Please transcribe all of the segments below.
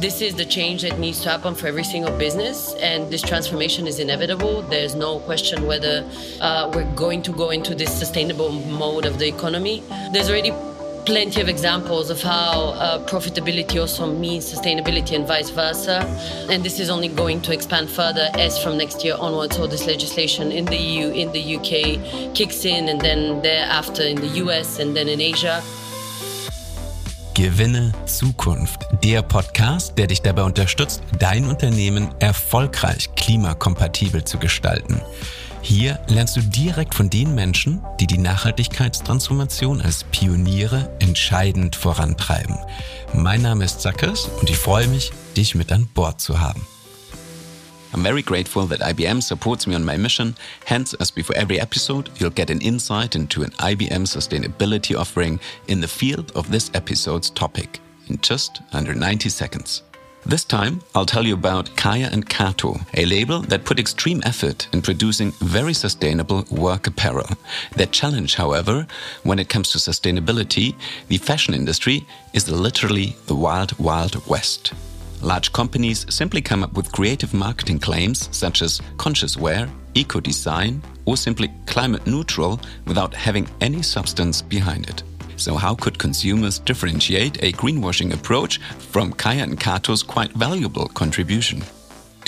This is the change that needs to happen for every single business, and this transformation is inevitable. There's no question whether uh, we're going to go into this sustainable mode of the economy. There's already plenty of examples of how uh, profitability also means sustainability and vice versa. And this is only going to expand further as from next year onwards, all this legislation in the EU, in the UK kicks in, and then thereafter in the US and then in Asia. Gewinne Zukunft, der Podcast, der dich dabei unterstützt, dein Unternehmen erfolgreich klimakompatibel zu gestalten. Hier lernst du direkt von den Menschen, die die Nachhaltigkeitstransformation als Pioniere entscheidend vorantreiben. Mein Name ist Zackers und ich freue mich, dich mit an Bord zu haben. I'm very grateful that IBM supports me on my mission. Hence, as before every episode, you'll get an insight into an IBM sustainability offering in the field of this episode's topic in just under 90 seconds. This time, I'll tell you about Kaya and Kato, a label that put extreme effort in producing very sustainable work apparel. Their challenge, however, when it comes to sustainability, the fashion industry is literally the wild, wild west. Large companies simply come up with creative marketing claims such as conscious wear, eco design, or simply climate neutral without having any substance behind it. So, how could consumers differentiate a greenwashing approach from Kaya and Kato's quite valuable contribution?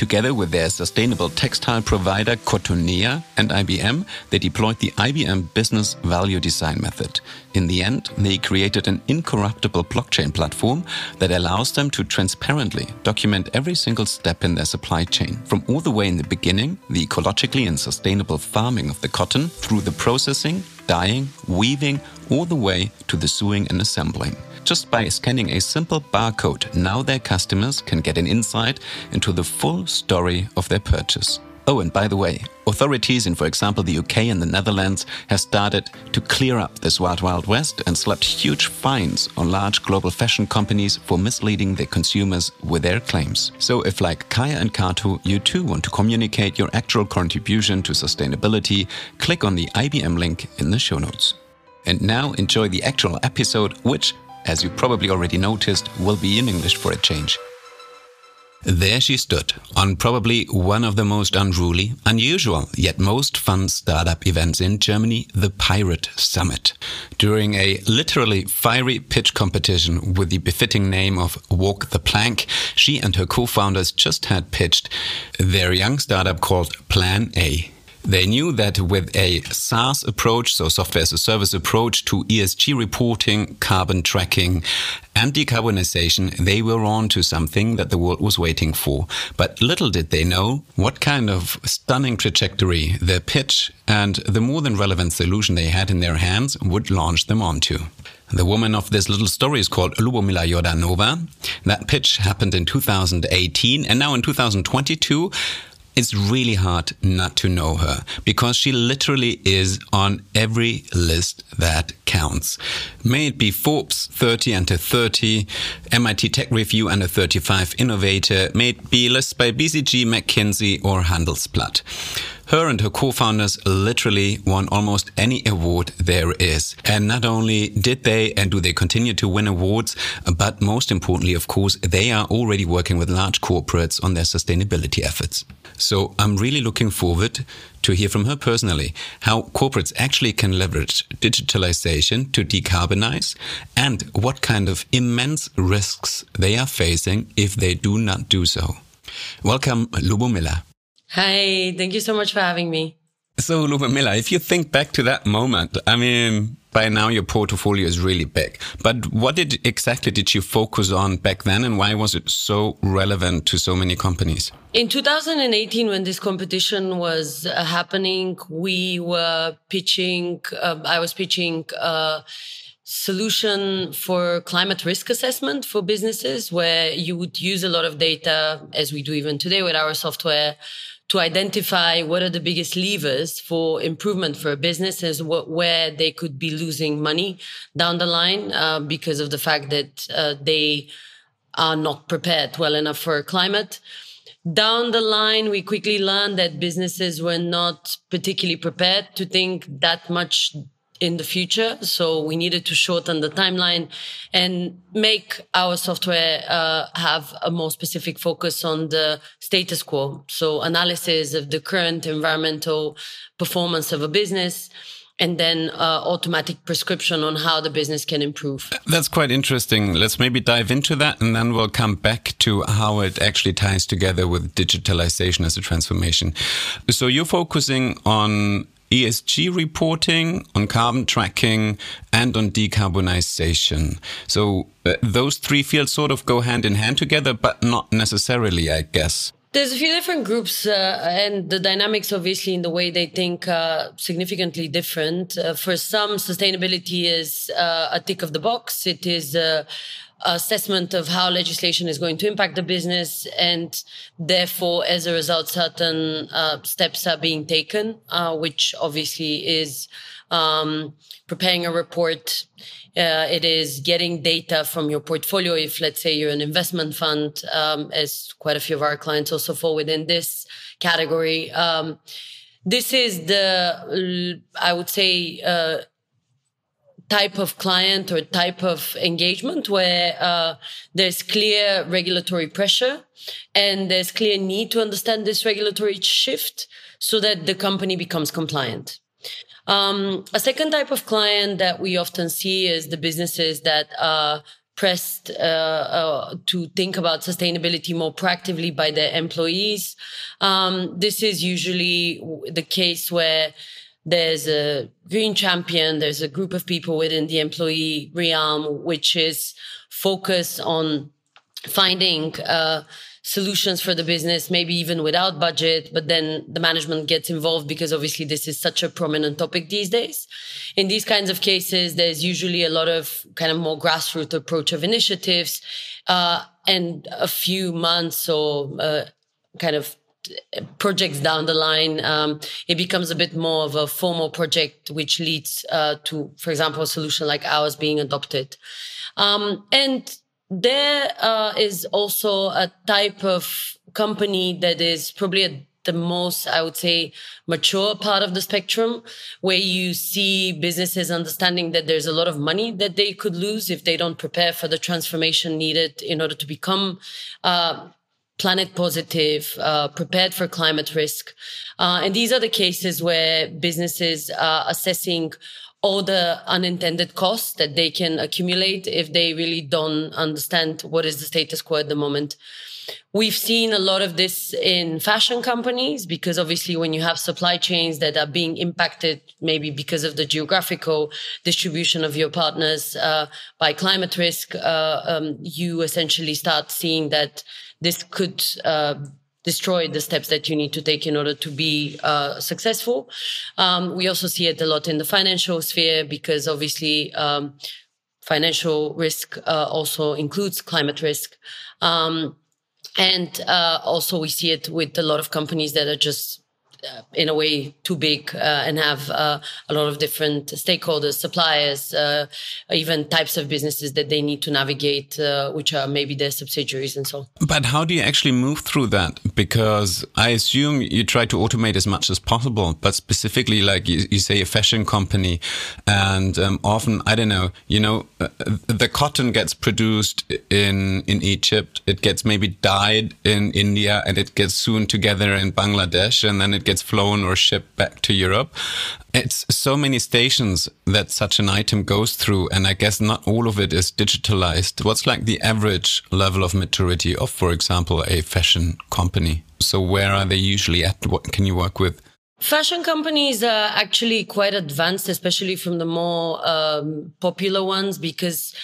Together with their sustainable textile provider Cotonea and IBM, they deployed the IBM Business Value Design method. In the end, they created an incorruptible blockchain platform that allows them to transparently document every single step in their supply chain, from all the way in the beginning, the ecologically and sustainable farming of the cotton, through the processing, dyeing, weaving, all the way to the sewing and assembling. Just by scanning a simple barcode, now their customers can get an insight into the full story of their purchase. Oh, and by the way, authorities in, for example, the UK and the Netherlands have started to clear up this wild, wild west and slapped huge fines on large global fashion companies for misleading their consumers with their claims. So, if like Kaya and Kato, you too want to communicate your actual contribution to sustainability, click on the IBM link in the show notes. And now enjoy the actual episode, which, as you probably already noticed, will be in English for a change. There she stood, on probably one of the most unruly, unusual, yet most fun startup events in Germany, the Pirate Summit. During a literally fiery pitch competition with the befitting name of Walk the Plank, she and her co-founders just had pitched their young startup called Plan A. They knew that with a SaaS approach, so software as a service approach to ESG reporting, carbon tracking, and decarbonization, they were on to something that the world was waiting for. But little did they know what kind of stunning trajectory their pitch and the more than relevant solution they had in their hands would launch them onto. The woman of this little story is called Lubomila Jordanova. That pitch happened in 2018, and now in 2022, it's really hard not to know her because she literally is on every list that counts. May it be Forbes 30 under 30, MIT Tech Review under 35 Innovator, may it be lists by BCG, McKinsey, or Handelsblatt. Her and her co-founders literally won almost any award there is. And not only did they and do they continue to win awards, but most importantly, of course, they are already working with large corporates on their sustainability efforts. So I'm really looking forward to hear from her personally how corporates actually can leverage digitalization to decarbonize and what kind of immense risks they are facing if they do not do so. Welcome, Lubomila. Hi, thank you so much for having me. So, Luba Lubomila, if you think back to that moment, I mean, by now your portfolio is really big. But what did exactly did you focus on back then, and why was it so relevant to so many companies? In 2018, when this competition was uh, happening, we were pitching. Uh, I was pitching. Uh, solution for climate risk assessment for businesses where you would use a lot of data as we do even today with our software to identify what are the biggest levers for improvement for businesses what, where they could be losing money down the line uh, because of the fact that uh, they are not prepared well enough for climate. Down the line we quickly learned that businesses were not particularly prepared to think that much in the future. So we needed to shorten the timeline and make our software uh, have a more specific focus on the status quo. So analysis of the current environmental performance of a business and then uh, automatic prescription on how the business can improve. That's quite interesting. Let's maybe dive into that and then we'll come back to how it actually ties together with digitalization as a transformation. So you're focusing on ESG reporting, on carbon tracking, and on decarbonization. So uh, those three fields sort of go hand in hand together, but not necessarily, I guess. There's a few different groups, uh, and the dynamics, obviously, in the way they think, uh, significantly different. Uh, for some, sustainability is uh, a tick of the box. It is uh, assessment of how legislation is going to impact the business, and therefore, as a result, certain uh, steps are being taken, which obviously is um, preparing a report uh, it is getting data from your portfolio. If let's say you're an investment fund, um, as quite a few of our clients also fall within this category. Um, this is the, I would say, uh, type of client or type of engagement where uh, there's clear regulatory pressure and there's clear need to understand this regulatory shift so that the company becomes compliant. Um, a second type of client that we often see is the businesses that are pressed uh, uh, to think about sustainability more proactively by their employees. Um, this is usually the case where there's a green champion, there's a group of people within the employee realm which is focused on finding uh, solutions for the business, maybe even without budget, but then the management gets involved because obviously this is such a prominent topic these days. In these kinds of cases, there's usually a lot of kind of more grassroots approach of initiatives, uh, and a few months or uh, kind of projects down the line, um, it becomes a bit more of a formal project, which leads uh, to, for example, a solution like ours being adopted. Um, and there uh, is also a type of company that is probably the most, I would say, mature part of the spectrum, where you see businesses understanding that there's a lot of money that they could lose if they don't prepare for the transformation needed in order to become uh, planet positive, uh, prepared for climate risk. Uh, and these are the cases where businesses are assessing all the unintended costs that they can accumulate if they really don't understand what is the status quo at the moment. We've seen a lot of this in fashion companies because obviously when you have supply chains that are being impacted, maybe because of the geographical distribution of your partners uh, by climate risk, uh, um, you essentially start seeing that this could uh, destroy the steps that you need to take in order to be uh, successful. Um, we also see it a lot in the financial sphere because obviously um, financial risk uh, also includes climate risk. Um, and uh, also we see it with a lot of companies that are just in a way too big uh, and have uh, a lot of different stakeholders, suppliers, uh, even types of businesses that they need to navigate, uh, which are maybe their subsidiaries and so on. But how do you actually move through that? Because I assume you try to automate as much as possible, but specifically, like you, you say, a fashion company, and um, often I don't know, you know, uh, the cotton gets produced in in Egypt, it gets maybe dyed in India, and it gets sewn together in Bangladesh, and then it gets gets flown or shipped back to Europe. It's so many stations that such an item goes through, and I guess not all of it is digitalized. What's like the average level of maturity of, for example, a fashion company? So where are they usually at? What can you work with? Fashion companies are actually quite advanced, especially from the more um, popular ones, because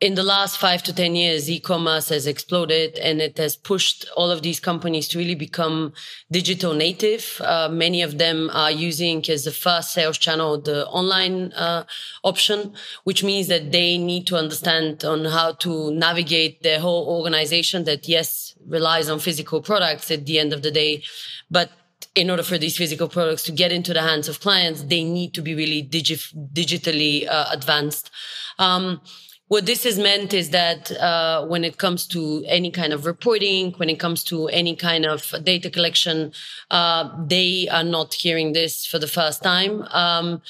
in the last five to 10 years, e-commerce has exploded and it has pushed all of these companies to really become digital native. Uh, many of them are using as the first sales channel the online uh, option, which means that they need to understand on how to navigate their whole organization that yes, relies on physical products at the end of the day, but in order for these physical products to get into the hands of clients, they need to be really digi- digitally uh, advanced. Um, what this has meant is that uh, when it comes to any kind of reporting, when it comes to any kind of data collection, uh, they are not hearing this for the first time. Um,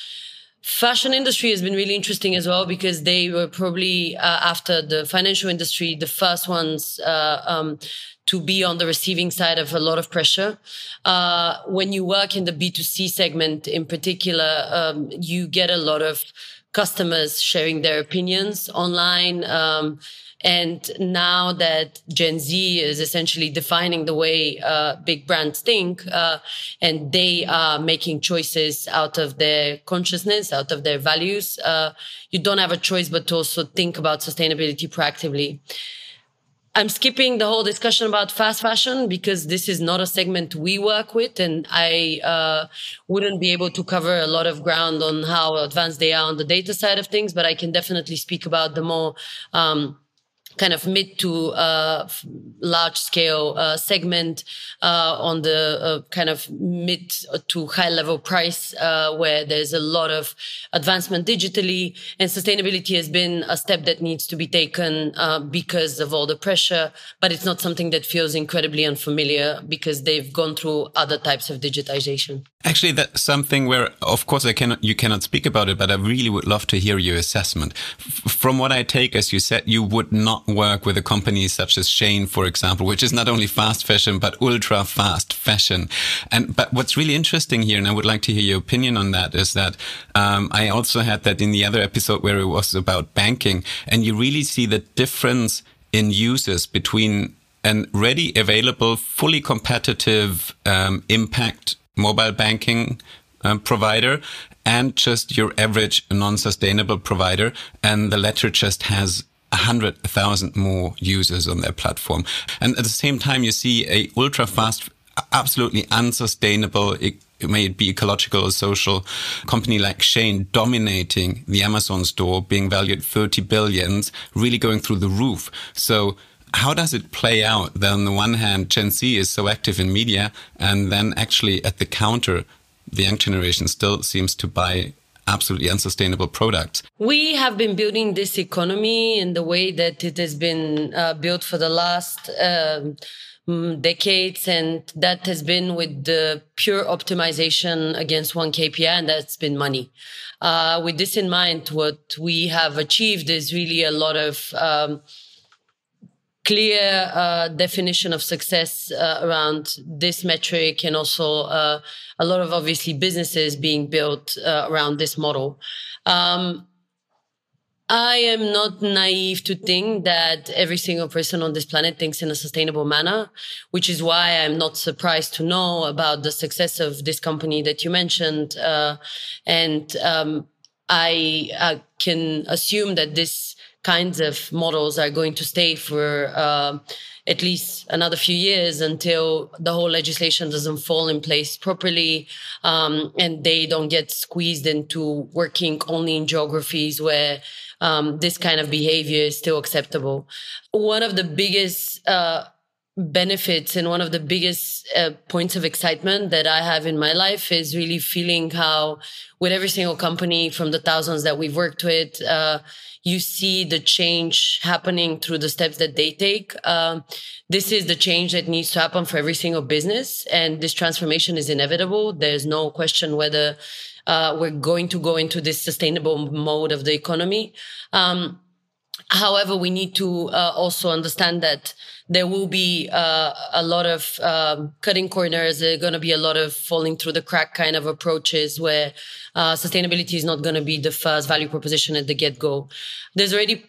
fashion industry has been really interesting as well because they were probably uh, after the financial industry the first ones uh, um, to be on the receiving side of a lot of pressure. Uh, when you work in the B2C segment in particular, um, you get a lot of customers sharing their opinions online. Um, and now that Gen Z is essentially defining the way uh, big brands think, uh, and they are making choices out of their consciousness, out of their values, uh, you don't have a choice but to also think about sustainability proactively. I'm skipping the whole discussion about fast fashion because this is not a segment we work with, and I uh, wouldn't be able to cover a lot of ground on how advanced they are on the data side of things. But I can definitely speak about the more um, kind of mid to uh, large scale uh, segment uh, on the uh, kind of mid to high level price uh, where there's a lot of advancement digitally and sustainability has been a step that needs to be taken uh, because of all the pressure but it's not something that feels incredibly unfamiliar because they've gone through other types of digitization Actually, that's something where, of course, I cannot, you cannot speak about it, but I really would love to hear your assessment. F from what I take, as you said, you would not work with a company such as Shein, for example, which is not only fast fashion, but ultra fast fashion. And, but what's really interesting here, and I would like to hear your opinion on that, is that, um, I also had that in the other episode where it was about banking, and you really see the difference in users between an ready, available, fully competitive um, impact mobile banking um, provider and just your average non-sustainable provider. And the latter just has hundred thousand more users on their platform. And at the same time, you see a ultra fast, absolutely unsustainable, it, may it be ecological or social company like Shein dominating the Amazon store, being valued 30 billions, really going through the roof. So how does it play out that on the one hand, Gen Z is so active in media, and then actually at the counter, the young generation still seems to buy absolutely unsustainable products. We have been building this economy in the way that it has been uh, built for the last um, mm, decades, and that has been with the pure optimization against one KPI, and that's been money. Uh, with this in mind, what we have achieved is really a lot of um, clear uh, definition of success uh, around this metric and also uh, a lot of obviously businesses being built uh, around this model. Um, I am not naive to think that every single person on this planet thinks in a sustainable manner, which is why I'm not surprised to know about the success of this company that you mentioned. Uh, and um, I, I can assume that this kinds of models are going to stay for uh, at least another few years until the whole legislation doesn't fall in place properly um, and they don't get squeezed into working only in geographies where um, this kind of behavior is still acceptable. One of the biggest uh, benefits and one of the biggest uh, points of excitement that I have in my life is really feeling how, with every single company from the thousands that we've worked with, uh, you see the change happening through the steps that they take. Um, this is the change that needs to happen for every single business, and this transformation is inevitable. There's no question whether uh, we're going to go into this sustainable mode of the economy. Um, however, we need to uh, also understand that there will be uh, a lot of um, cutting corners. There are going to be a lot of falling through the crack kind of approaches where uh, sustainability is not going to be the first value proposition at the get go. There's already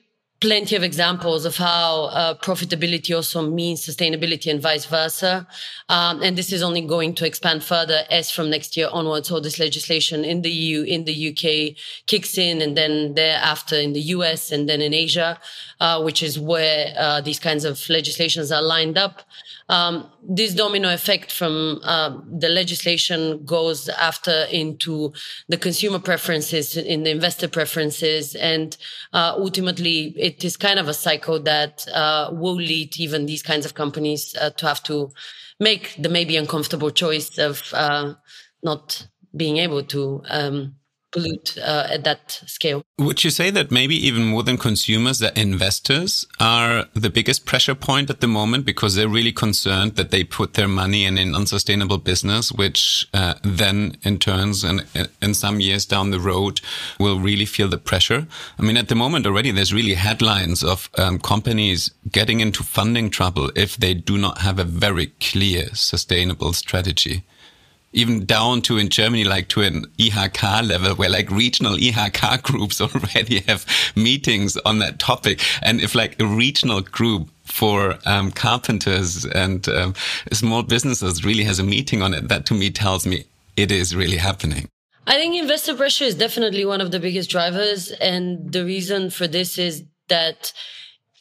plenty of examples of how uh, profitability also means sustainability and vice versa. Um, and this is only going to expand further as from next year onwards. all this legislation in the EU, in the UK kicks in and then thereafter in the US and then in Asia, uh, which is where uh, these kinds of legislations are lined up um, this domino effect from uh, the legislation goes after into the consumer preferences, in the investor preferences, and uh, ultimately it is kind of a cycle that uh, will lead even these kinds of companies uh, to have to make the maybe uncomfortable choice of uh, not being able to um, pollute uh, at that scale. Would you say that maybe even more than consumers, that investors are the biggest pressure point at the moment because they're really concerned that they put their money in an unsustainable business, which uh, then in turns and in some years down the road will really feel the pressure? I mean, at the moment already, there's really headlines of um, companies getting into funding trouble if they do not have a very clear sustainable strategy even down to in Germany, like to an IHK level where like regional IHK groups already have meetings on that topic. And if like a regional group for um, carpenters and um, small businesses really has a meeting on it, that to me tells me it is really happening. I think investor pressure is definitely one of the biggest drivers. And the reason for this is that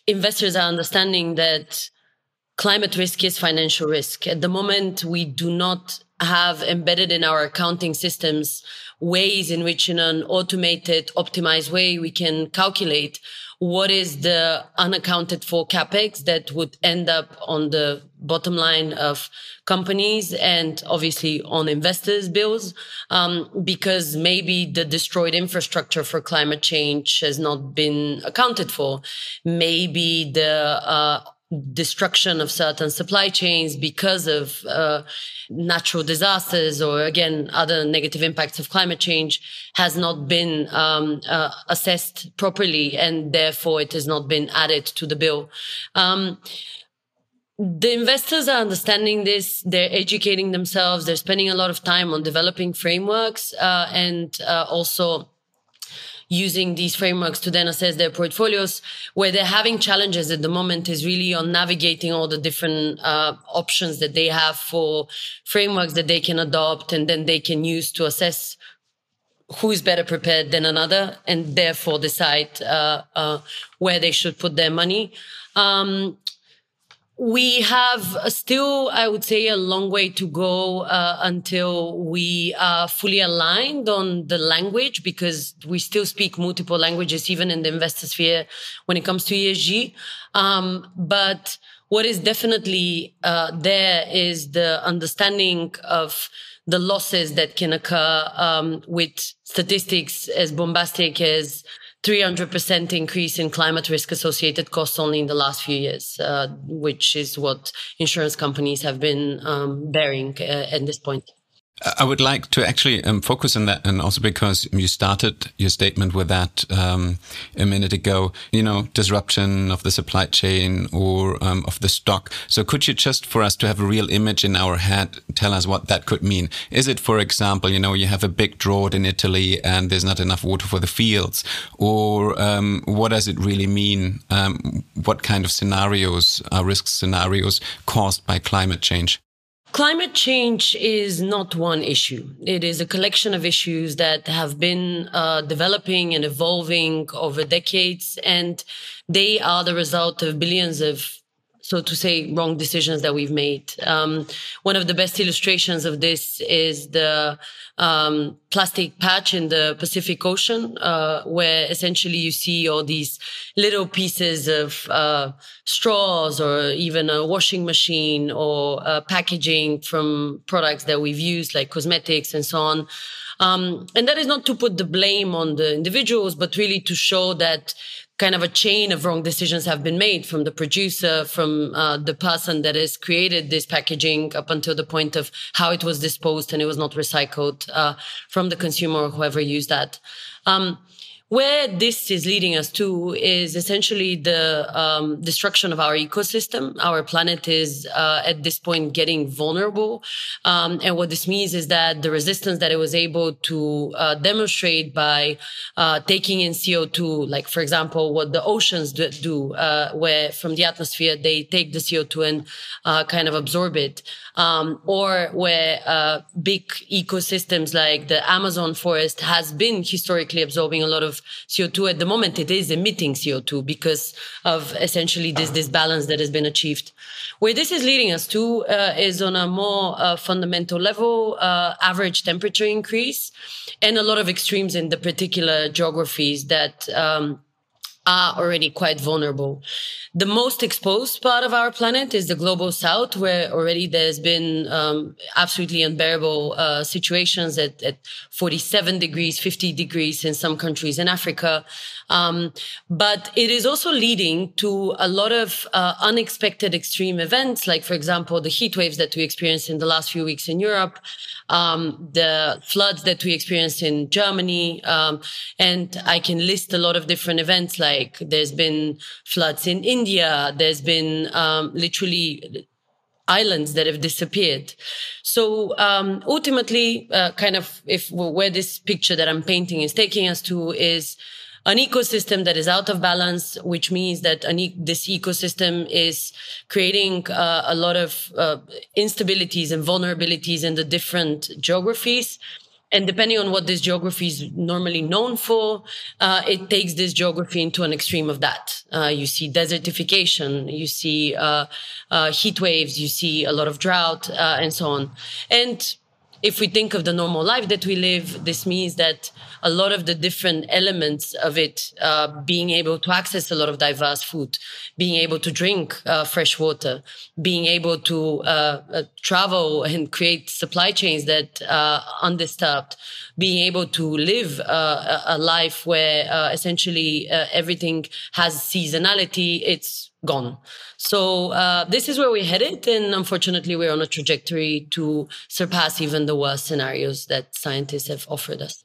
investors are understanding that climate risk is financial risk. At the moment, we do not have embedded in our accounting systems ways in which in an automated optimized way we can calculate what is the unaccounted for capex that would end up on the bottom line of companies and obviously on investors bills um, because maybe the destroyed infrastructure for climate change has not been accounted for. Maybe the uh, destruction of certain supply chains because of uh, natural disasters or again other negative impacts of climate change has not been um, uh, assessed properly and therefore it has not been added to the bill. Um, the investors are understanding this. They're educating themselves. They're spending a lot of time on developing frameworks uh, and uh, also using these frameworks to then assess their portfolios. Where they're having challenges at the moment is really on navigating all the different uh, options that they have for frameworks that they can adopt and then they can use to assess who is better prepared than another and therefore decide uh, uh, where they should put their money. Um, we have still, I would say, a long way to go uh, until we are fully aligned on the language because we still speak multiple languages, even in the investor sphere when it comes to ESG. Um, but what is definitely uh, there is the understanding of the losses that can occur um, with statistics as bombastic as 300% increase in climate risk associated costs only in the last few years, uh, which is what insurance companies have been um, bearing uh, at this point. I would like to actually um, focus on that, and also because you started your statement with that um, a minute ago. You know, disruption of the supply chain or um, of the stock. So, could you just, for us to have a real image in our head, tell us what that could mean? Is it, for example, you know, you have a big drought in Italy and there's not enough water for the fields, or um, what does it really mean? Um, what kind of scenarios are risk scenarios caused by climate change? Climate change is not one issue. It is a collection of issues that have been uh, developing and evolving over decades, and they are the result of billions of so to say, wrong decisions that we've made. Um, one of the best illustrations of this is the um, plastic patch in the Pacific Ocean, uh, where essentially you see all these little pieces of uh, straws or even a washing machine or uh, packaging from products that we've used, like cosmetics and so on. Um, and that is not to put the blame on the individuals, but really to show that kind of a chain of wrong decisions have been made from the producer, from uh, the person that has created this packaging up until the point of how it was disposed and it was not recycled uh, from the consumer or whoever used that. Um, where this is leading us to is essentially the um, destruction of our ecosystem. Our planet is uh, at this point getting vulnerable. Um, and what this means is that the resistance that it was able to uh, demonstrate by uh, taking in CO2, like, for example, what the oceans do, uh, where from the atmosphere they take the CO2 and uh, kind of absorb it um, or where uh, big ecosystems like the Amazon forest has been historically absorbing a lot of CO2. At the moment, it is emitting CO2 because of essentially this this balance that has been achieved. Where this is leading us to uh, is on a more uh, fundamental level, uh, average temperature increase, and a lot of extremes in the particular geographies that. Um, are already quite vulnerable. The most exposed part of our planet is the global south, where already there's been um, absolutely unbearable uh, situations at, at 47 degrees, 50 degrees in some countries in Africa. Um, but it is also leading to a lot of uh, unexpected extreme events, like, for example, the heat waves that we experienced in the last few weeks in Europe, um, the floods that we experienced in Germany. Um, and I can list a lot of different events, like there's been floods in India, there's been um, literally islands that have disappeared. So um, ultimately, uh, kind of, if where this picture that I'm painting is taking us to is an ecosystem that is out of balance, which means that e- this ecosystem is creating uh, a lot of uh, instabilities and vulnerabilities in the different geographies. And depending on what this geography is normally known for, uh, it takes this geography into an extreme of that. Uh, you see desertification, you see uh, uh, heat waves, you see a lot of drought, and so on. And if we think of the normal life that we live, this means that a lot of the different elements of it, uh, being able to access a lot of diverse food, being able to drink uh, fresh water, being able to uh, uh travel and create supply chains that are undisturbed, being able to live uh, a life where uh, essentially everything has seasonality, it's gone. So uh, this is where we're headed, and unfortunately, we're on a trajectory to surpass even the worst scenarios that scientists have offered us.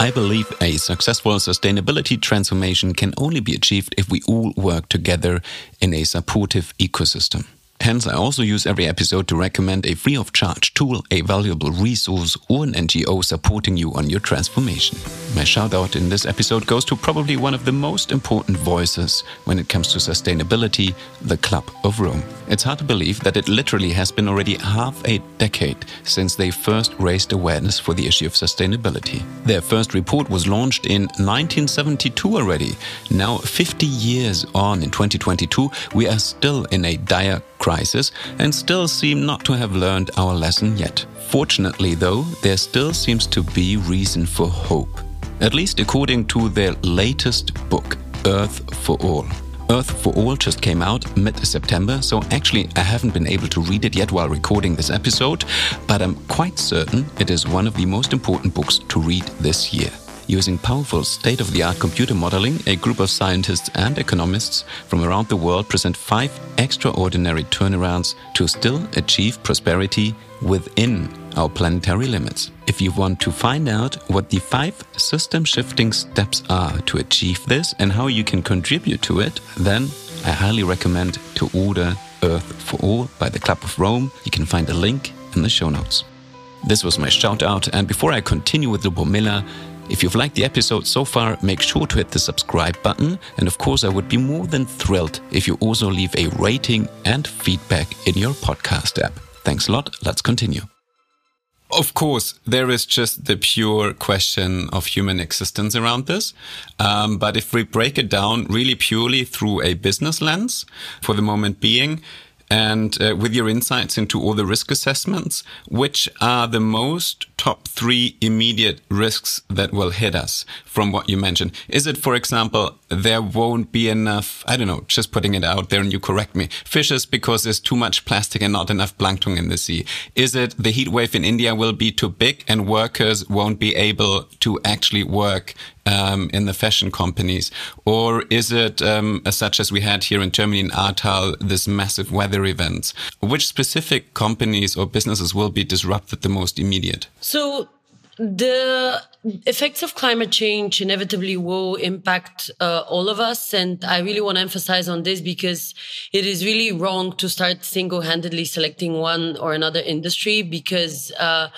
I believe a successful sustainability transformation can only be achieved if we all work together in a supportive ecosystem. Hence, I also use every episode to recommend a free of charge tool, a valuable resource, or an NGO supporting you on your transformation. My shout out in this episode goes to probably one of the most important voices when it comes to sustainability, the Club of Rome. It's hard to believe that it literally has been already half a decade since they first raised awareness for the issue of sustainability. Their first report was launched in 1972 already. Now, 50 years on in 2022, we are still in a dire crisis and still seem not to have learned our lesson yet. Fortunately, though, there still seems to be reason for hope. At least according to their latest book, Earth for All. Earth for All just came out mid September, so actually I haven't been able to read it yet while recording this episode, but I'm quite certain it is one of the most important books to read this year. Using powerful state of the art computer modeling, a group of scientists and economists from around the world present five extraordinary turnarounds to still achieve prosperity within our planetary limits. If you want to find out what the five system shifting steps are to achieve this and how you can contribute to it, then I highly recommend to order Earth for All by the Club of Rome. You can find a link in the show notes. This was my shout out, and before I continue with Lubomila, if you've liked the episode so far, make sure to hit the subscribe button. And of course, I would be more than thrilled if you also leave a rating and feedback in your podcast app. Thanks a lot. Let's continue. Of course, there is just the pure question of human existence around this. Um, but if we break it down really purely through a business lens, for the moment being, and uh, with your insights into all the risk assessments, which are the most top three immediate risks that will hit us from what you mentioned? Is it, for example, there won't be enough, I don't know, just putting it out there and you correct me, fishes because there's too much plastic and not enough plankton in the sea? Is it the heat wave in India will be too big and workers won't be able to actually work um, in the fashion companies? Or is it um, such as we had here in Germany in Ahrtal, this massive weather events? Which specific companies or businesses will be disrupted the most immediate? So the effects of climate change inevitably will impact uh, all of us. And I really want to emphasize on this because it is really wrong to start single handedly selecting one or another industry because, uh,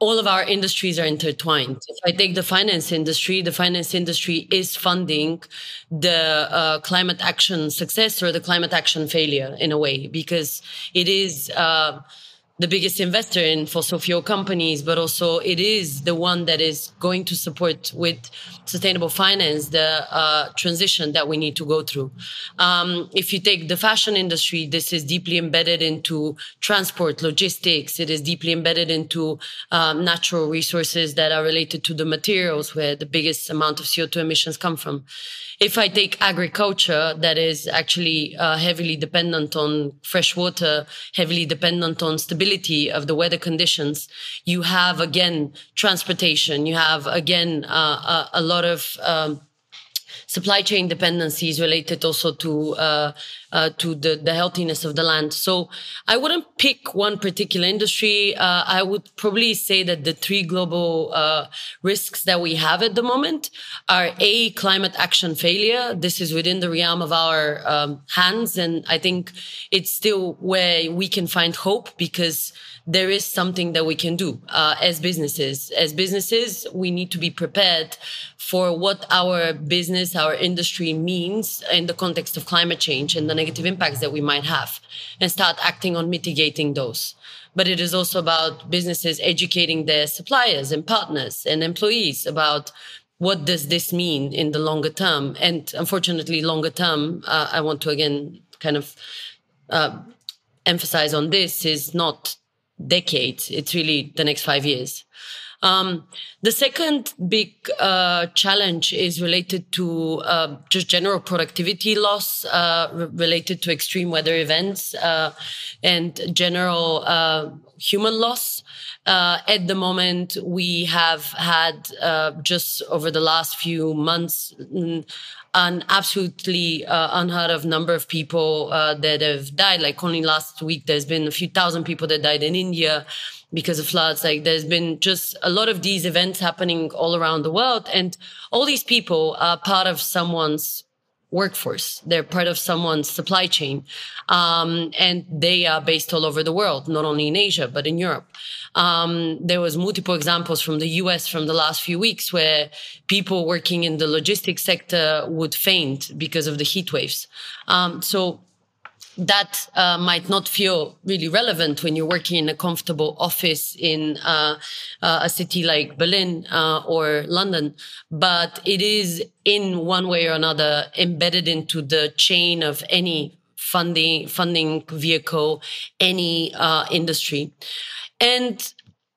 all of our industries are intertwined. If I take the finance industry, the finance industry is funding the uh, climate action success or the climate action failure in a way, because it is uh, the biggest investor in fossil fuel companies, but also it is the one that is going to support with sustainable finance the uh, transition that we need to go through. Um, if you take the fashion industry, this is deeply embedded into transport, logistics. It is deeply embedded into um, natural resources that are related to the materials where the biggest amount of CO2 emissions come from. If I take agriculture, that is actually uh, heavily dependent on fresh water, heavily dependent on stability of the weather conditions, you have again transportation, you have again uh, a, a, lot of um, supply chain dependencies related also to uh, uh, to the, the healthiness of the land. So I wouldn't pick one particular industry. Uh, I would probably say that the three global uh, risks that we have at the moment are a climate action failure. This is within the realm of our um, hands, and I think it's still where we can find hope because there is something that we can do uh, as businesses. As businesses, we need to be prepared for what our business, our industry means in the context of climate change and the negative impacts that we might have and start acting on mitigating those. But it is also about businesses educating their suppliers and partners and employees about what does this mean in the longer term. And unfortunately, longer term, uh, I want to again kind of uh, emphasize on this is not decades. It's really the next five years. Um, the second big uh, challenge is related to uh, just general productivity loss uh, r- related to extreme weather events uh, and general uh, human loss. Uh, at the moment, we have had just over the last few months mm, an absolutely uh, unheard of number of people uh, that have died. Like only last week, there's been a few thousand people that died in India because of floods. Like there's been just a lot of these events happening all around the world. And all these people are part of someone's workforce. They're part of someone's supply chain. Um, and they are based all over the world, not only in Asia, but in Europe. Um, there was multiple examples from the US from the last few weeks where people working in the logistics sector would faint because of the heat waves. Um, so that uh, might not feel really relevant when you're working in a comfortable office in uh, uh, a city like Berlin uh, or London, but it is in one way or another embedded into the chain of any funding funding vehicle, any uh, industry, and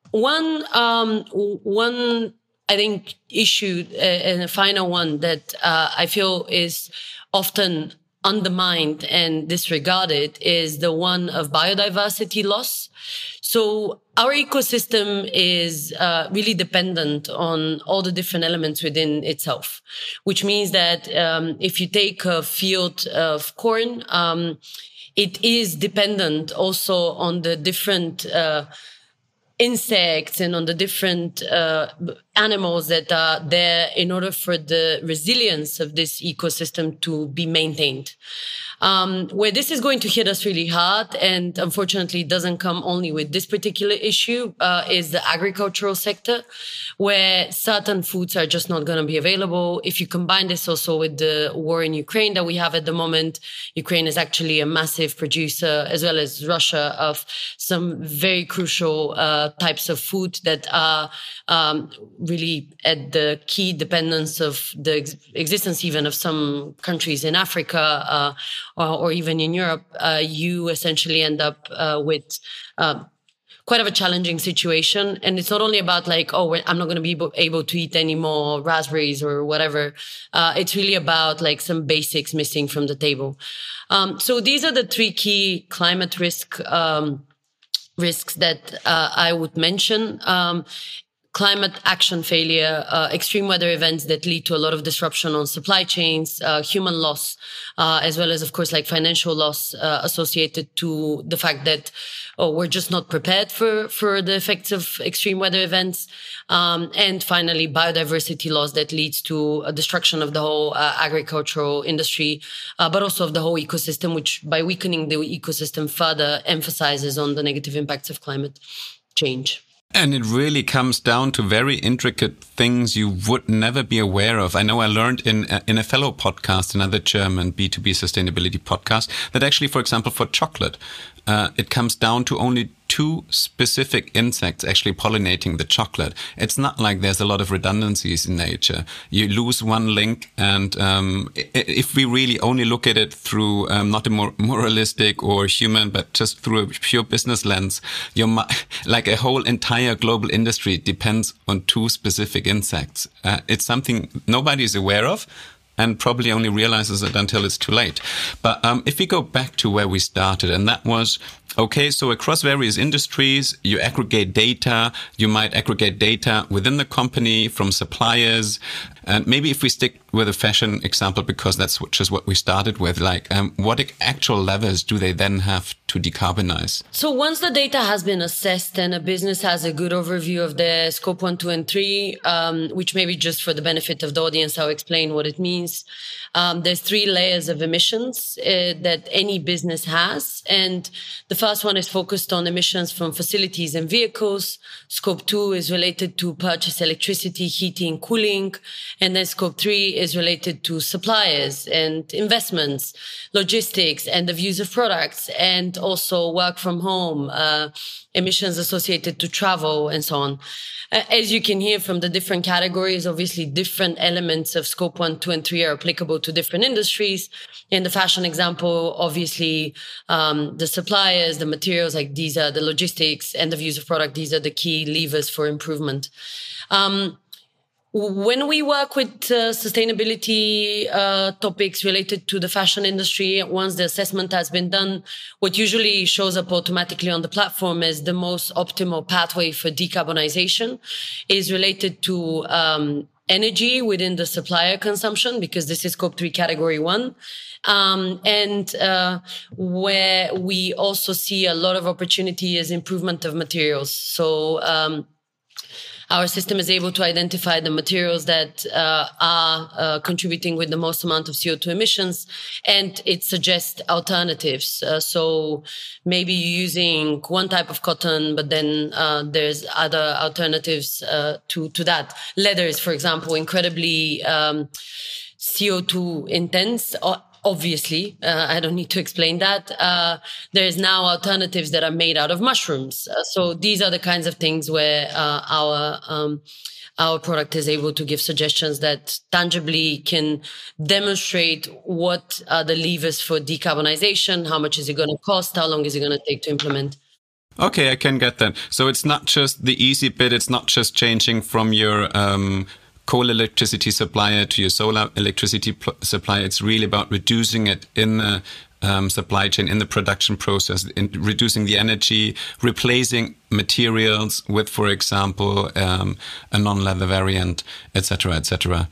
one um, one I think issue uh, and a final one that I feel is often undermined and disregarded is the one of biodiversity loss. So our ecosystem is uh, really dependent on all the different elements within itself, which means that um, if you take a field of corn, um, it is dependent also on the different uh, insects and on the different uh, animals that are there in order for the resilience of this ecosystem to be maintained. Um, where this is going to hit us really hard, and unfortunately doesn't come only with this particular issue, uh, is the agricultural sector, where certain foods are just not going to be available. If you combine this also with the war in Ukraine that we have at the moment, Ukraine is actually a massive producer, as well as Russia, of some very crucial uh, types of food that are um, really at the key dependence of the ex- existence even of some countries in Africa uh, or, or, even in Europe, uh, you essentially end up uh, with uh, quite of a challenging situation. And it's not only about like, oh, I'm not going to be able to eat any more raspberries or whatever. Uh, it's really about like some basics missing from the table. Um, so these are the three key climate risk. Um, risks that uh, I would mention. Um, climate action failure, uh, extreme weather events that lead to a lot of disruption on supply chains, uh, human loss, uh, as well as, of course, like financial loss uh, associated to the fact that oh, we're just not prepared for for the effects of extreme weather events, um, and finally, biodiversity loss that leads to a destruction of the whole uh, agricultural industry, uh, but also of the whole ecosystem, which by weakening the ecosystem further emphasizes on the negative impacts of climate change. And it really comes down to very intricate things you would never be aware of. I know I learned in uh, in a fellow podcast, another German B2B sustainability podcast, that actually, for example, for chocolate, uh, it comes down to only two specific insects actually pollinating the chocolate. It's not like there's a lot of redundancies in nature. You lose one link, and um, if we really only look at it through um, not a more moralistic or human, but just through a pure business lens, your like a whole entire global industry depends on two specific insects. Uh, it's something nobody is aware of and probably only realizes it until it's too late. But um, if we go back to where we started, and that was Okay, so across various industries, you aggregate data. You might aggregate data within the company from suppliers. And maybe if we stick with a fashion example, because that's which is what we started with, like um, what actual levers do they then have to decarbonize? So once the data has been assessed and a business has a good overview of the scope one, two, and three, um, which maybe just for the benefit of the audience, I'll explain what it means. Um, there's three layers of emissions uh, that any business has. And the first one is focused on emissions from facilities and vehicles. Scope two is related to purchase electricity, heating, cooling. And then scope three is related to suppliers and investments, logistics, and the views of products, and also work from home, uh, emissions associated to travel, and so on. As you can hear from the different categories, obviously different elements of scope one, two, and three are applicable to different industries. In the fashion example, obviously, um, the suppliers, the materials, like these are the logistics and the views of product. These are the key levers for improvement. Um, when we work with uh, sustainability uh, topics related to the fashion industry, once the assessment has been done, what usually shows up automatically on the platform is the most optimal pathway for decarbonization is related to um, energy within the supplier consumption, because this is scope three category one. Um, and uh, where we also see a lot of opportunity is improvement of materials. So um, our system is able to identify the materials that uh, are uh, contributing with the most amount of CO2 emissions, and it suggests alternatives. Uh, so maybe using one type of cotton, but then uh, there's other alternatives uh, to to that. Leather is, for example, incredibly um, CO2 intense obviously uh, i don't need to explain that uh, there's now alternatives that are made out of mushrooms uh, so these are the kinds of things where uh, our um, our product is able to give suggestions that tangibly can demonstrate what are the levers for decarbonization how much is it going to cost how long is it going to take to implement Okay, I can get that. So it's not just the easy bit. It's not just changing from your um, coal electricity supplier to your solar electricity supplier. It's really about reducing it in the um, supply chain, in the production process, in reducing the energy, replacing materials with, for example, um, a non-leather variant, etc., etc.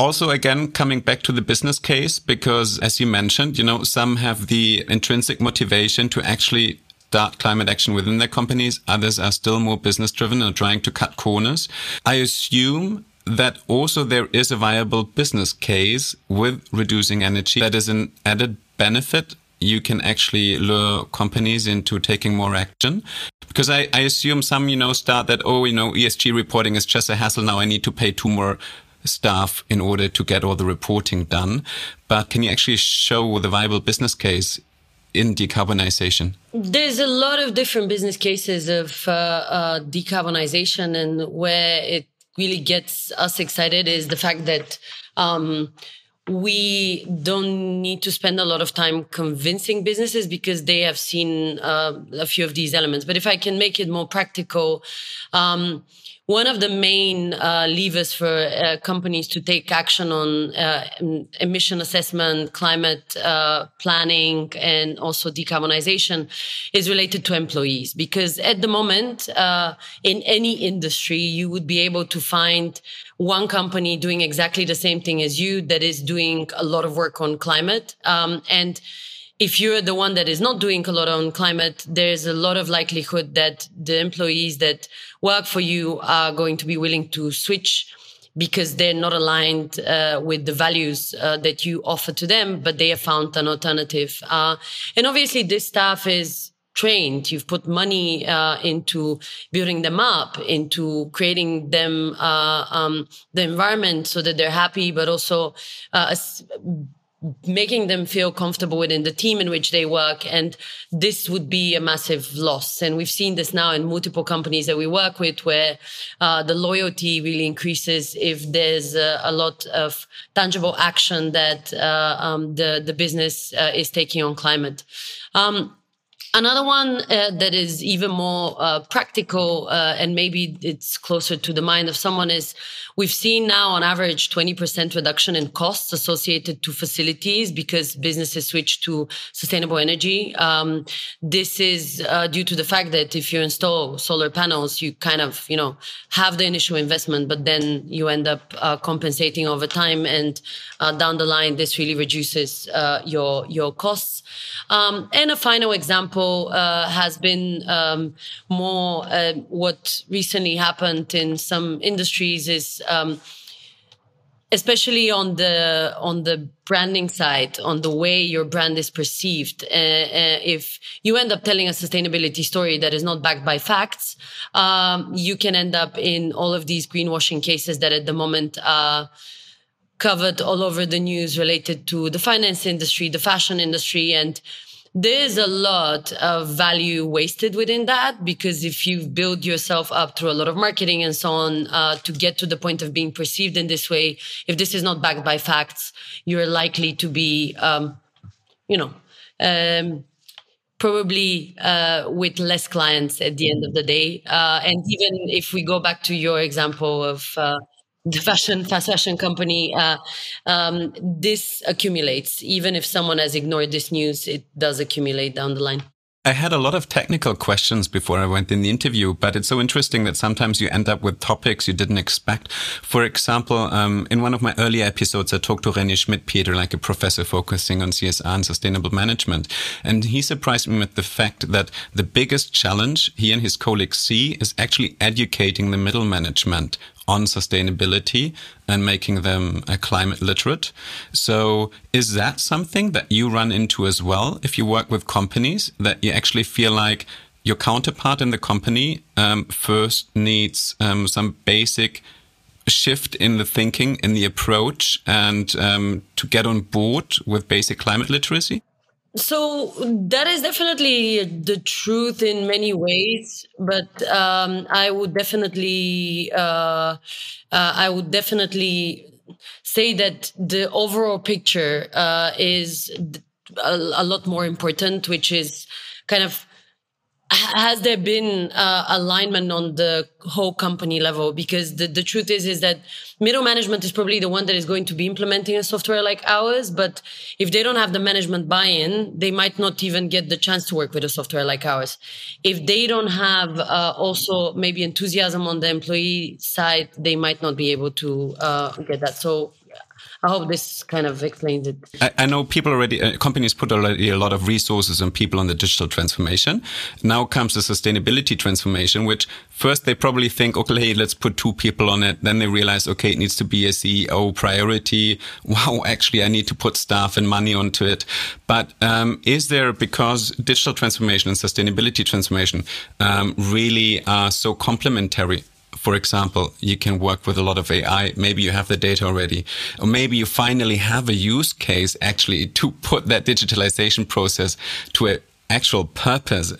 Also, again, coming back to the business case, because as you mentioned, you know, some have the intrinsic motivation to actually start climate action within their companies. Others are still more business driven and trying to cut corners. I assume that also there is a viable business case with reducing energy that is an added benefit you can actually lure companies into taking more action. Because I, I assume some you know start that oh you know esg reporting is just a hassle. Now i need to pay two more staff in order to get all the reporting done. But can you actually show the viable business case in decarbonization? There's a lot of different business cases of uh, uh, decarbonization, and where it really gets us excited is the fact that um, we don't need to spend a lot of time convincing businesses because they have seen uh, a few of these elements. But if I can make it more practical, um, one of the main uh, levers for uh, companies to take action on uh, emission assessment, climate uh, planning, and also decarbonization is related to employees. Because at the moment, uh, in any industry, you would be able to find one company doing exactly the same thing as you that is doing a lot of work on climate. Um, and if you're the one that is not doing a lot on climate, there's a lot of likelihood that the employees that work for you are going to be willing to switch because they're not aligned uh, with the values uh, that you offer to them, but they have found an alternative. Uh, and obviously, this staff is trained. You've put money uh, into building them up, into creating them uh, um, the environment so that they're happy, but also uh, making them feel comfortable within the team in which they work. And this would be a massive loss. And we've seen this now in multiple companies that we work with where uh, the loyalty really increases if there's a, a lot of tangible action that uh, um, the, the business uh, is taking on climate. Um, Another one uh, that is even more uh, practical uh, and maybe it's closer to the mind of someone is we've seen now on average 20% reduction in costs associated to facilities because businesses switch to sustainable energy. Um, this is uh, due to the fact that if you install solar panels, you kind of, you know, have the initial investment, but then you end up uh, compensating over time. And uh, down the line, this really reduces your, your costs. Um, and a final example uh, has been um, more uh, what recently happened in some industries is um, especially on the on the branding side on the way your brand is perceived. Uh, uh, if you end up telling a sustainability story that is not backed by facts um, you can end up in all of these greenwashing cases that at the moment are covered all over the news related to the finance industry the fashion industry and there's a lot of value wasted within that because if you build yourself up through a lot of marketing and so on uh, to get to the point of being perceived in this way, if this is not backed by facts, you're likely to be, um, you know, um, probably uh, with less clients at the end of the day. Uh, and even if we go back to your example of uh, the fashion fast fashion company uh, um, this accumulates even if someone has ignored this news it does accumulate down the line I had a lot of technical questions before I went in the interview, but it's so interesting that sometimes you end up with topics you didn't expect. For example, um, in one of my earlier episodes, I talked to René Schmidpeter, like a professor focusing on CSR and sustainable management. And he surprised me with the fact that the biggest challenge he and his colleagues see is actually educating the middle management on sustainability and making them uh, climate literate. So is that something that you run into as well if you work with companies that you actually feel like your counterpart in the company um, first needs um, some basic shift in the thinking, in the approach, and um, to get on board with basic climate literacy? So that is definitely the truth in many ways, but um, I would definitely, uh, uh, I would definitely say that the overall picture uh, is a, a, lot more important, which is kind of has there been uh, alignment on the whole company level? Because the, the truth is is that middle management is probably the one that is going to be implementing a software like ours but if they don't have the management buy-in they might not even get the chance to work with a software like ours. If they don't have uh, also maybe enthusiasm on the employee side they might not be able to uh, get that. So I hope this kind of explains it. I, I know people already, uh, companies put already a lot of resources and people on the digital transformation. Now comes the sustainability transformation, which first they probably think, okay, hey, let's put two people on it. Then they realize, okay, it needs to be a CEO priority. Wow, actually, I need to put staff and money onto it. But um, is there, because digital transformation and sustainability transformation um, really are so complementary, for example, you can work with a lot of AI. Maybe you have the data already, or maybe you finally have a use case actually to put that digitalization process to a actual purpose.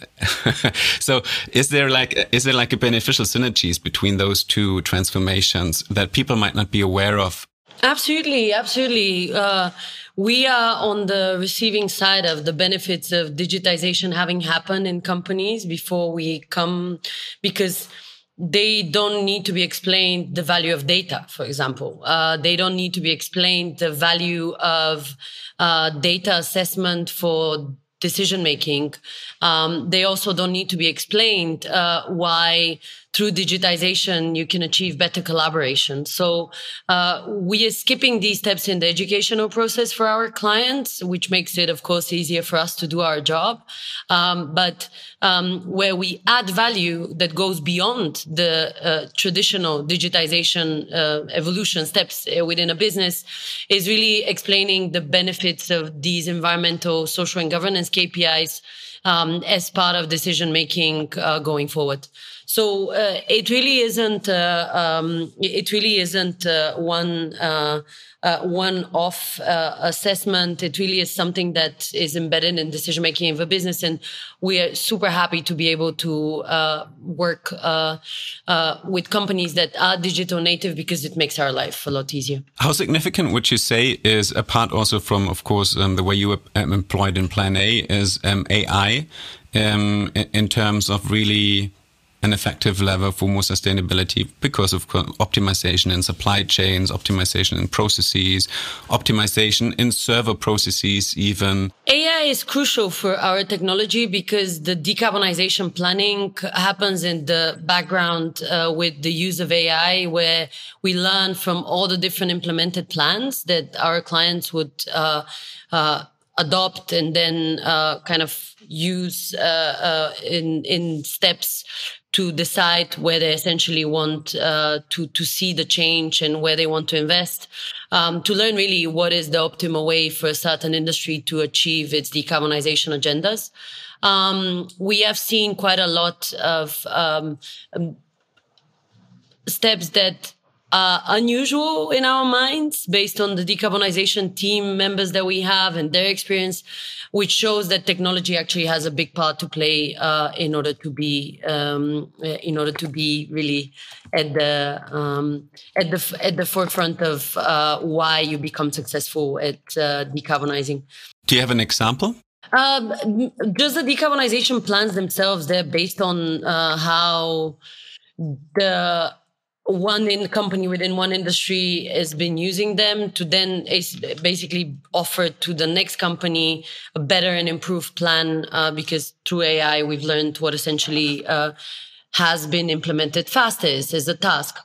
so is there like is there like a beneficial synergies between those two transformations that people might not be aware of? Absolutely, absolutely. Uh, we are on the receiving side of the benefits of digitization having happened in companies before we come because they don't need to be explained the value of data, for example. Uh, they don't need to be explained the value of uh, data assessment for decision making. Um, they also don't need to be explained uh, why through digitization you can achieve better collaboration. So uh, we are skipping these steps in the educational process for our clients, which makes it, of course, easier for us to do our job. Um, but um, where we add value that goes beyond the uh, traditional digitization uh, evolution steps uh, within a business is really explaining the benefits of these environmental, social, and governance KPIs um, as part of decision making uh, going forward. So uh, it really isn't. Uh, um, it really isn't uh, one uh, uh, one-off uh, assessment. It really is something that is embedded in decision making of a business, and we are super happy to be able to work with companies that are digital native because it makes our life a lot easier. How significant would you say is apart also from, of course, um, the way you were um, employed in Plan A is um, AI um, in terms of really an effective lever for more sustainability because of optimization in supply chains, optimization in processes, optimization in server processes, even. AI is crucial for our technology because the decarbonization planning happens in the background uh, with the use of AI, where we learn from all the different implemented plans that our clients would. Uh, uh, adopt and then uh, kind of use uh, uh, in in steps to decide where they essentially want uh, to to see the change and where they want to invest. Um, to learn really what is the optimal way for a certain industry to achieve its decarbonization agendas. Um, we have seen quite a lot of um, steps that uh, unusual in our minds based on the decarbonization team members that we have and their experience, which shows that technology actually has a big part to play uh, in order to be um, in order to be really at the um, at the at the forefront of uh, why you become successful at uh, decarbonizing. Do you have an example? Um, just the decarbonization plans themselves, they're based on uh, how the one in company within one industry has been using them to then basically offer to the next company a better and improved plan uh, because through AI we've learned what essentially uh, has been implemented fastest as a task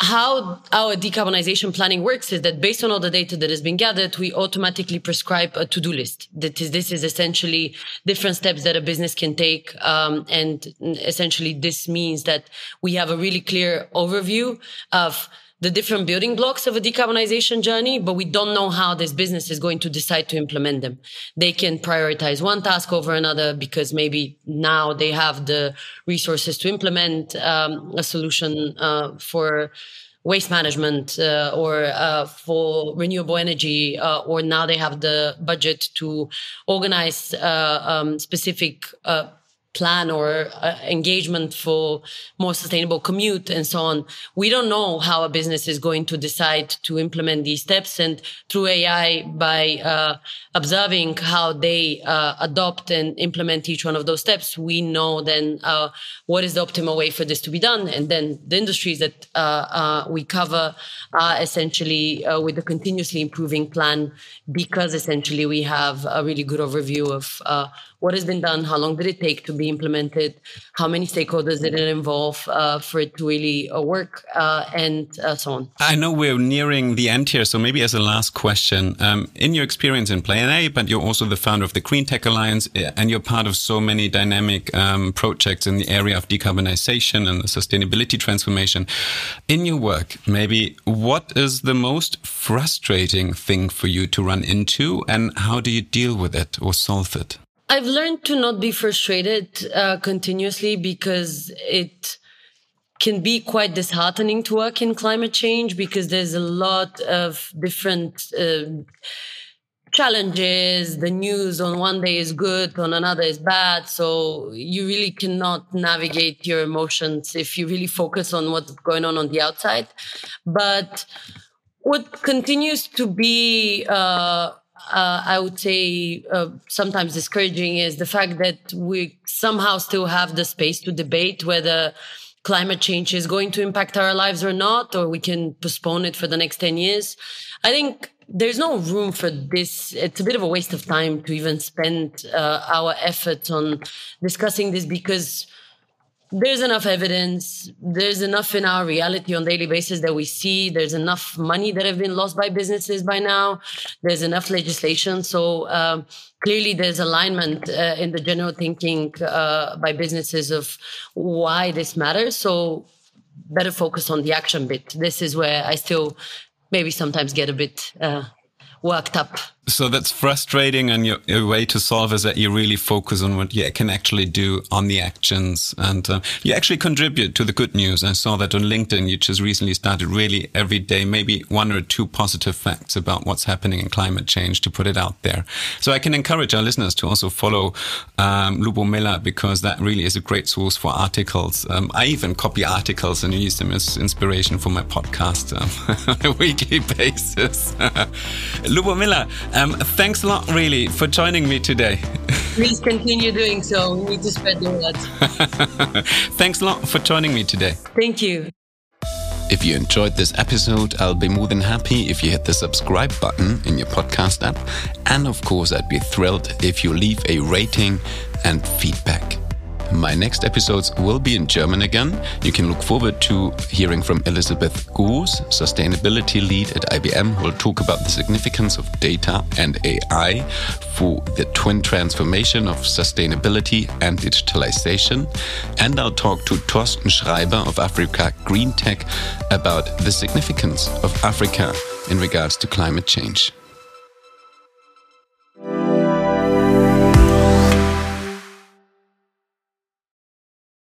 how our decarbonization planning works is that based on all the data that has been gathered, we automatically prescribe a to-do list. That is, this is essentially different steps that a business can take. Um, and essentially this means that we have a really clear overview of the different building blocks of a decarbonization journey, but we don't know how this business is going to decide to implement them. They can prioritize one task over another because maybe now they have the resources to implement um, a solution uh, for waste management uh, or uh, for renewable energy, uh, or now they have the budget to organize uh, um, specific uh, plan or uh, engagement for more sustainable commute and so on. We don't know how a business is going to decide to implement these steps. And through AI, by uh, observing how they uh, adopt and implement each one of those steps, we know then uh, what is the optimal way for this to be done. And then the industries that uh, uh, we cover are essentially with a continuously improving plan because essentially we have a really good overview of what has been done, how long did it take to be implemented, how many stakeholders did it involve uh, for it to really uh, work, uh, and uh, so on. I know we're nearing the end here, so maybe as a last question, um, in your experience in Plan A, but you're also the founder of the Greentech Alliance, uh, and you're part of so many dynamic um, projects in the area of decarbonization and the sustainability transformation. In your work, maybe what is the most frustrating thing for you to run into, and how do you deal with it or solve it? I've learned to not be frustrated uh, continuously because it can be quite disheartening to work in climate change because there's a lot of different uh, challenges. The news on one day is good, on another is bad. So you really cannot navigate your emotions if you really focus on what's going on on the outside. But what continues to be uh, uh, I would say uh, sometimes discouraging is the fact that we somehow still have the space to debate whether climate change is going to impact our lives or not, or we can postpone it for the next 10 years. I think there's no room for this. It's a bit of a waste of time to even spend uh, our efforts on discussing this because there's enough evidence. There's enough in our reality on daily basis that we see. There's enough money that have been lost by businesses by now. There's enough legislation. So um, clearly there's alignment uh, in the general thinking uh, by businesses of why this matters. So better focus on the action bit. This is where i still maybe sometimes get a bit uh, worked up. So that's frustrating, and your, your, way to solve is that you really focus on what you can actually do on the actions, and uh, you actually contribute to the good news. I saw that on LinkedIn. You just recently started really every day, maybe one or two positive facts about what's happening in climate change to put it out there. So I can encourage our listeners to also follow um, Lubomila because that really is a great source for articles. Um, I even copy articles and use them as inspiration for my podcast um, on a weekly basis. Lubomila. Um, thanks a lot, really, for joining me today. Please continue doing so. We need to spread the word. thanks a lot for joining me today. Thank you. If you enjoyed this episode, I'll be more than happy if you hit the subscribe button in your podcast app. And of course, I'd be thrilled if you leave a rating and feedback. My next episodes will be in German again. You can look forward to hearing from Elizabeth Goos, sustainability lead at IBM, who will talk about the significance of data and AI for the twin transformation of sustainability and digitalization. And I'll talk to Torsten Schreiber of Africa GreenTec about the significance of Africa in regards to climate change.